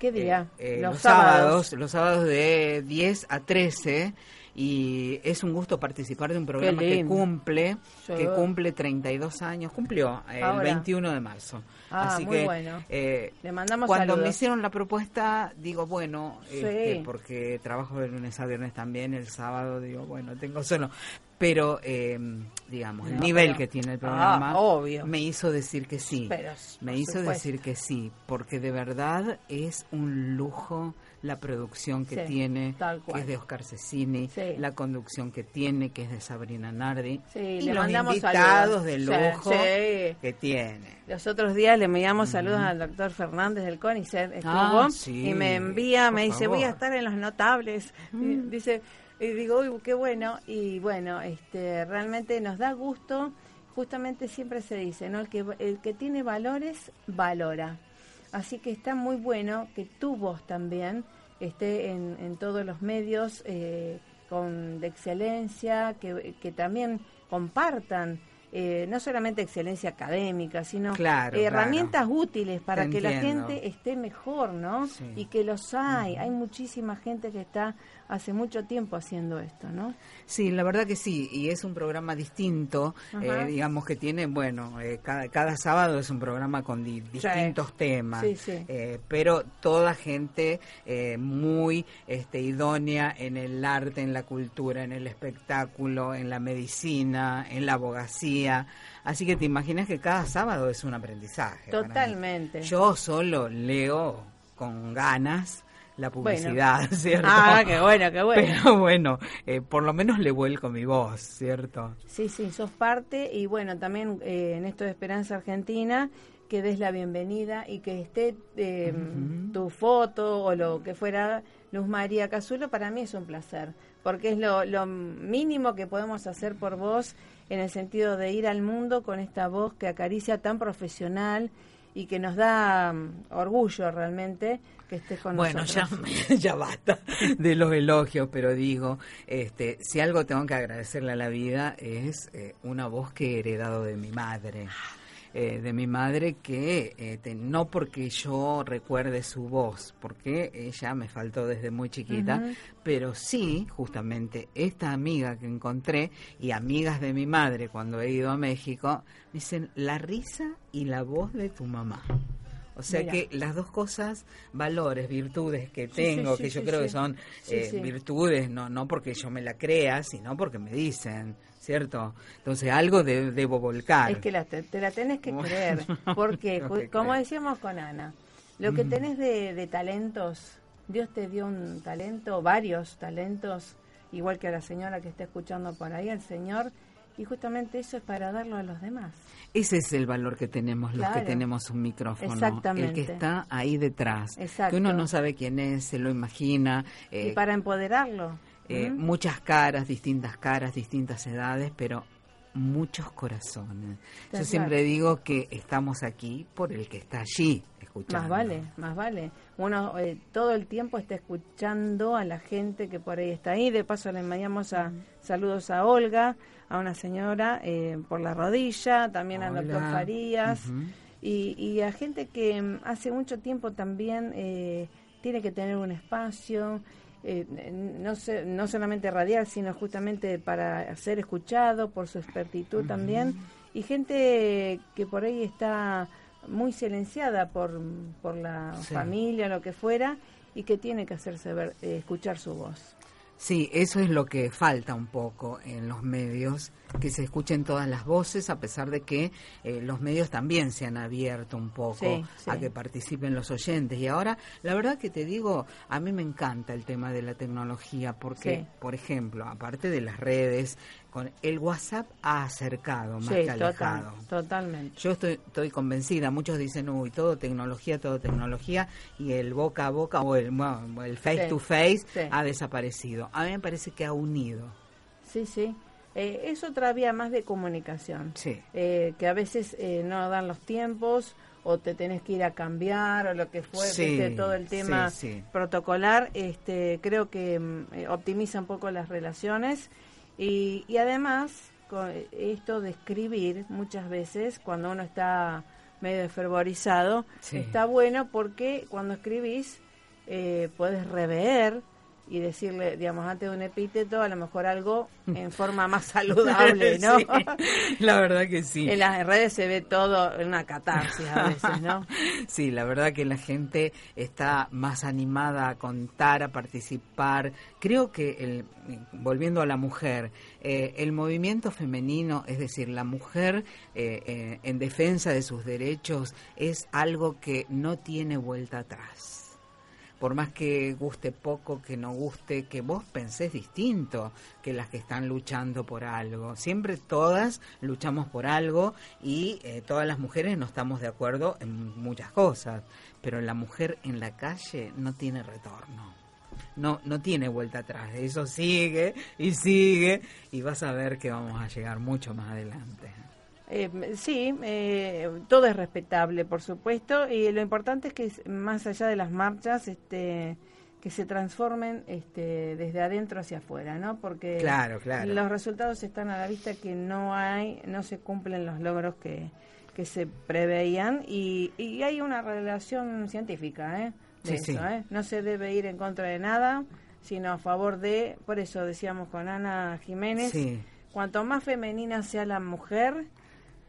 ¿Qué día? los, sábados. Los sábados de 10 a 13 y es un gusto participar de un programa que cumple que cumple 32 años. Cumplió el 21 de marzo. Ah, así que bueno. Eh, le mandamos cuando me hicieron la propuesta digo bueno este, porque trabajo de lunes a viernes también el sábado digo bueno tengo solo. Pero eh, digamos el nivel que tiene el programa ah, me hizo decir que sí. Me hizo decir que sí porque de verdad es un lujo la producción que tiene, que es de Oscar Cecini, la conducción que tiene, que es de Sabrina Nardi, y los invitados de lujo que tiene. Los otros días le enviamos saludos al doctor Fernández del CONICET, estuvo, ah, y me envía, me dice, voy a estar en los notables, dice, y digo, uy, qué bueno, y bueno, este realmente nos da gusto, justamente siempre se dice, ¿no? El que, el que tiene valores, valora. Así que está muy bueno que tu voz también esté en, en todos los medios eh, con, de excelencia, que, que también compartan eh, no solamente excelencia académica, sino herramientas útiles para que la gente esté mejor, ¿no? Y que los hay, hay muchísima gente que está hace mucho tiempo haciendo esto, ¿no? Sí, la verdad que sí, y es un programa distinto, eh, digamos que tiene, bueno, eh, cada, cada sábado es un programa con distintos temas, eh, pero toda gente muy este, idónea en el arte, en la cultura, en el espectáculo, en la medicina, en la abogacía. Así que te imaginas que cada sábado es un aprendizaje. Totalmente. Yo solo leo con ganas la publicidad, ¿cierto? Ah, qué bueno, qué bueno. Pero bueno, eh, por lo menos le vuelco mi voz, ¿cierto? Sí, sí, sos parte y bueno, también eh, en esto de Esperanza Argentina, que des la bienvenida y que esté eh, tu foto o lo que fuera Luz María Cazulo, para mí es un placer, porque es lo, lo mínimo que podemos hacer por vos en el sentido de ir al mundo con esta voz que acaricia tan profesional y que nos da mm, orgullo realmente que estés con bueno, nosotros. Bueno, ya, ya basta de los elogios, pero digo, este, si algo tengo que agradecerle a la vida es eh, una voz que he heredado de mi madre. Eh, de mi madre que eh, no porque yo recuerde su voz, porque ella me faltó desde muy chiquita, pero sí, justamente, esta amiga que encontré y amigas de mi madre cuando he ido a México, dicen la risa y la voz de tu mamá. O sea que las dos cosas, valores, virtudes que tengo, que yo creo que son eh, virtudes, no, no porque yo me la crea, sino porque me dicen. ¿Cierto? Entonces algo debo volcar. Es que te, la tenés que creer, porque como decíamos con Ana, lo que tenés de, talentos, Dios te dio un talento, varios talentos, igual que a la señora que está escuchando por ahí, el Señor, y justamente eso es para darlo a los demás. Ese es el valor que tenemos los que tenemos un micrófono, el que está ahí detrás, que uno no sabe quién es, se lo imagina. y para empoderarlo. Eh, muchas caras, distintas caras, distintas edades, pero muchos corazones. Yo siempre digo que estamos aquí por el que está allí escuchando. Más vale, más vale. Uno eh, todo el tiempo está escuchando a la gente que por ahí está ahí. De paso le enviamos a, saludos a Olga, a una señora eh, por la rodilla, también al doctor Farías y, y, a gente que mm, hace mucho tiempo también tiene que tener un espacio eh, no, no solamente radial, sino justamente para ser escuchado por su expertitud también, y gente que por ahí está muy silenciada por, por la familia, lo que fuera, y que tiene que hacerse ver, eh, escuchar su voz. Sí, eso es lo que falta un poco en los medios que se escuchen todas las voces, a pesar de que eh, los medios también se han abierto un poco a que participen los oyentes. Y ahora, la verdad que te digo, a mí me encanta el tema de la tecnología, porque, por ejemplo, aparte de las redes, con el WhatsApp ha acercado más que alejado. totalmente. Yo estoy, estoy convencida, muchos dicen, uy, todo tecnología, todo tecnología, y el boca a boca o el, el face to face ha desaparecido. A mí me parece que ha unido. Sí, sí. Eh, es otra vía más de comunicación, eh, que a veces eh, no dan los tiempos o te tenés que ir a cambiar o lo que fue, todo el tema protocolar, este, creo que mm, optimiza un poco las relaciones y, y además con esto de escribir muchas veces cuando uno está medio fervorizado, está bueno porque cuando escribís puedes rever y decirle, digamos, antes de un epíteto, a lo mejor algo en forma más saludable, ¿no? la verdad que sí. En las redes se ve todo en una catarsis a veces, ¿no? sí, la verdad que la gente está más animada a contar, a participar. Creo que, el, volviendo a la mujer, eh, el movimiento femenino, es decir, la mujer eh, eh, en defensa de sus derechos, es algo que no tiene vuelta atrás por más que guste poco, que no guste, que vos pensés distinto que las que están luchando por algo. Siempre todas luchamos por algo y eh, todas las mujeres no estamos de acuerdo en muchas cosas, pero la mujer en la calle no tiene retorno. No, no tiene vuelta atrás, eso sigue y sigue y vas a ver que vamos a llegar mucho más adelante. Eh, sí, eh, todo es respetable, por supuesto, y lo importante es que más allá de las marchas, este, que se transformen este, desde adentro hacia afuera, ¿no? Porque los resultados están a la vista que no hay, no se cumplen los logros que, que se preveían y, y hay una relación científica, ¿eh? De eso, ¿eh? No se debe ir en contra de nada, sino a favor de, por eso decíamos con Ana Jiménez, cuanto más femenina sea la mujer,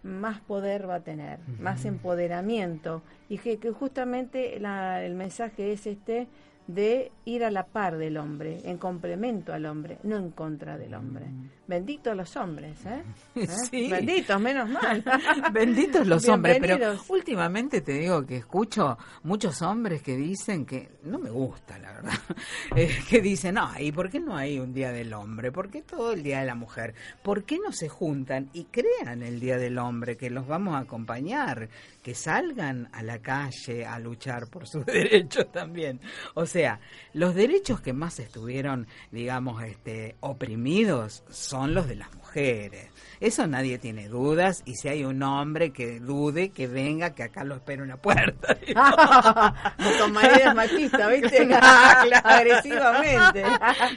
más poder va a tener, más empoderamiento. Y que, que justamente el mensaje es este de ir a la par del hombre, en complemento al hombre, no en contra del hombre. Benditos los hombres, ¿eh? ¿Eh? Benditos, menos mal. Benditos los hombres, pero últimamente te digo que escucho muchos hombres que dicen que no me gusta, la verdad, eh, que dicen, no, ¿y por qué no hay un día del hombre? ¿Por qué todo el día de la mujer? ¿Por qué no se juntan y crean el día del hombre, que los vamos a acompañar, que salgan a la calle a luchar por sus derechos también? O sea, sea, los derechos que más estuvieron, digamos, este, oprimidos son los de las mujeres. Eso nadie tiene dudas y si hay un hombre que dude, que venga, que acá lo espera una puerta. Con maneras machistas, ¿viste? Agresivamente.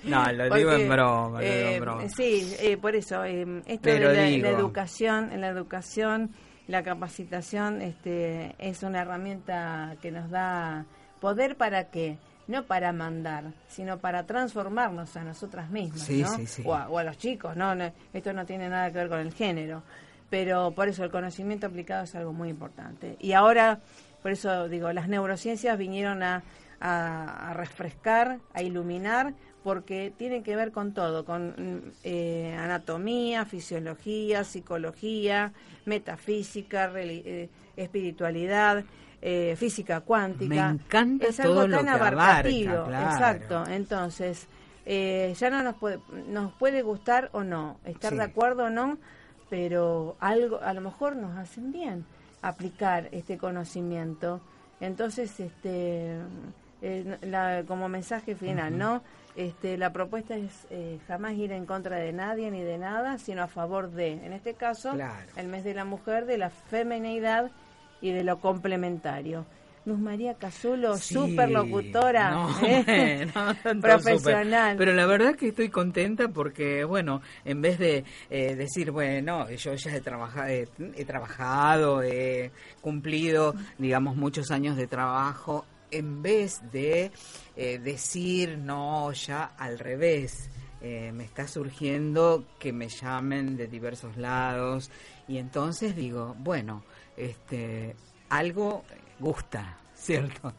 No, lo digo en broma, lo digo en eh, broma. Sí, eh, por eso, eh, esto de la, educación, en la educación, la capacitación este, es una herramienta que nos da poder para que no para mandar, sino para transformarnos a nosotras mismas, ¿no? O, a, los chicos, ¿no? Esto no tiene nada que ver con el género, pero por eso el conocimiento aplicado es algo muy importante. Y ahora, por eso digo, las neurociencias vinieron a, a, refrescar, a iluminar, porque tienen que ver con todo, con eh, anatomía, fisiología, psicología, metafísica, eh, espiritualidad, eh, física cuántica. Me encanta es algo tan abarcativo. Exacto. Entonces, eh, ya no nos puede, nos puede gustar o no, estar de acuerdo o no, pero algo, a lo mejor nos hacen bien aplicar este conocimiento. Entonces, este, eh, como mensaje final, ¿no? Este, la propuesta es jamás ir en contra de nadie ni de nada, sino a favor de, en este caso, el mes de la mujer, de la feminidad y de lo complementario. Luz María Casulo, superlocutora, ¿eh? profesional. Pero la verdad que estoy contenta porque, bueno, en vez de eh, decir, bueno, yo ya he, trabajado, he trabajado, he cumplido, digamos, muchos años de trabajo, en vez de eh, decir, no, ya al revés. me está surgiendo que me llamen de diversos lados y entonces digo, bueno, este, algo gusta, ¿cierto?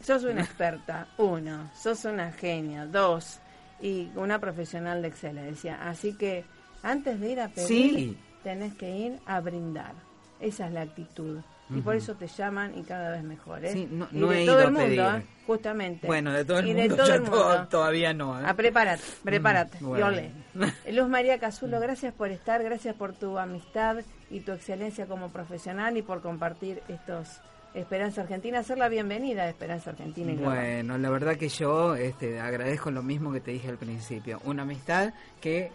Sos una experta, uno, sos una genia, dos, y una profesional de excelencia. Así que antes de ir a pedir, tenés que ir a brindar. Esa es la actitud. Y por eso te llaman y cada vez mejor. ¿eh? Sí, no, y de he todo ido el mundo, a ¿eh? justamente. Bueno, de todo el y mundo, de todo el mundo. todavía no. ¿eh? A prepárate, prepárate. Mm, olé. Luz María Cazulo, gracias por estar, gracias por tu amistad y tu excelencia como profesional y por compartir estos Esperanza Argentina, hacer la bienvenida a Esperanza Argentina. Bueno, la verdad que yo este, agradezco lo mismo que te dije al principio, una amistad que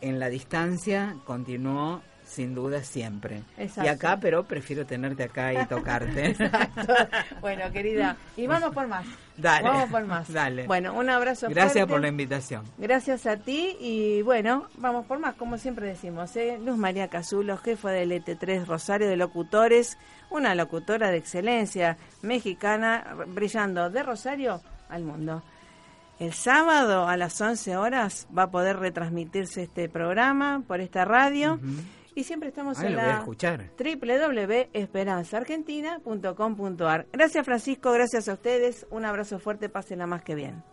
en la distancia continuó sin duda siempre. Y acá, pero prefiero tenerte acá y tocarte. Exacto. Bueno, querida, y vamos por más. Dale. Vamos por más. Dale. Bueno, un abrazo Gracias por la invitación. Gracias a ti y bueno, vamos por más, como siempre decimos. ¿eh? Luz María Cazulo, jefa del ET3 Rosario de Locutores, una locutora de excelencia mexicana, brillando de Rosario al mundo. El sábado a las 11 horas va a poder retransmitirse este programa por esta radio y siempre estamos Ay, en la www.esperanzaargentina.com.ar. Gracias Francisco, gracias a ustedes, un abrazo fuerte, pásenla más que bien.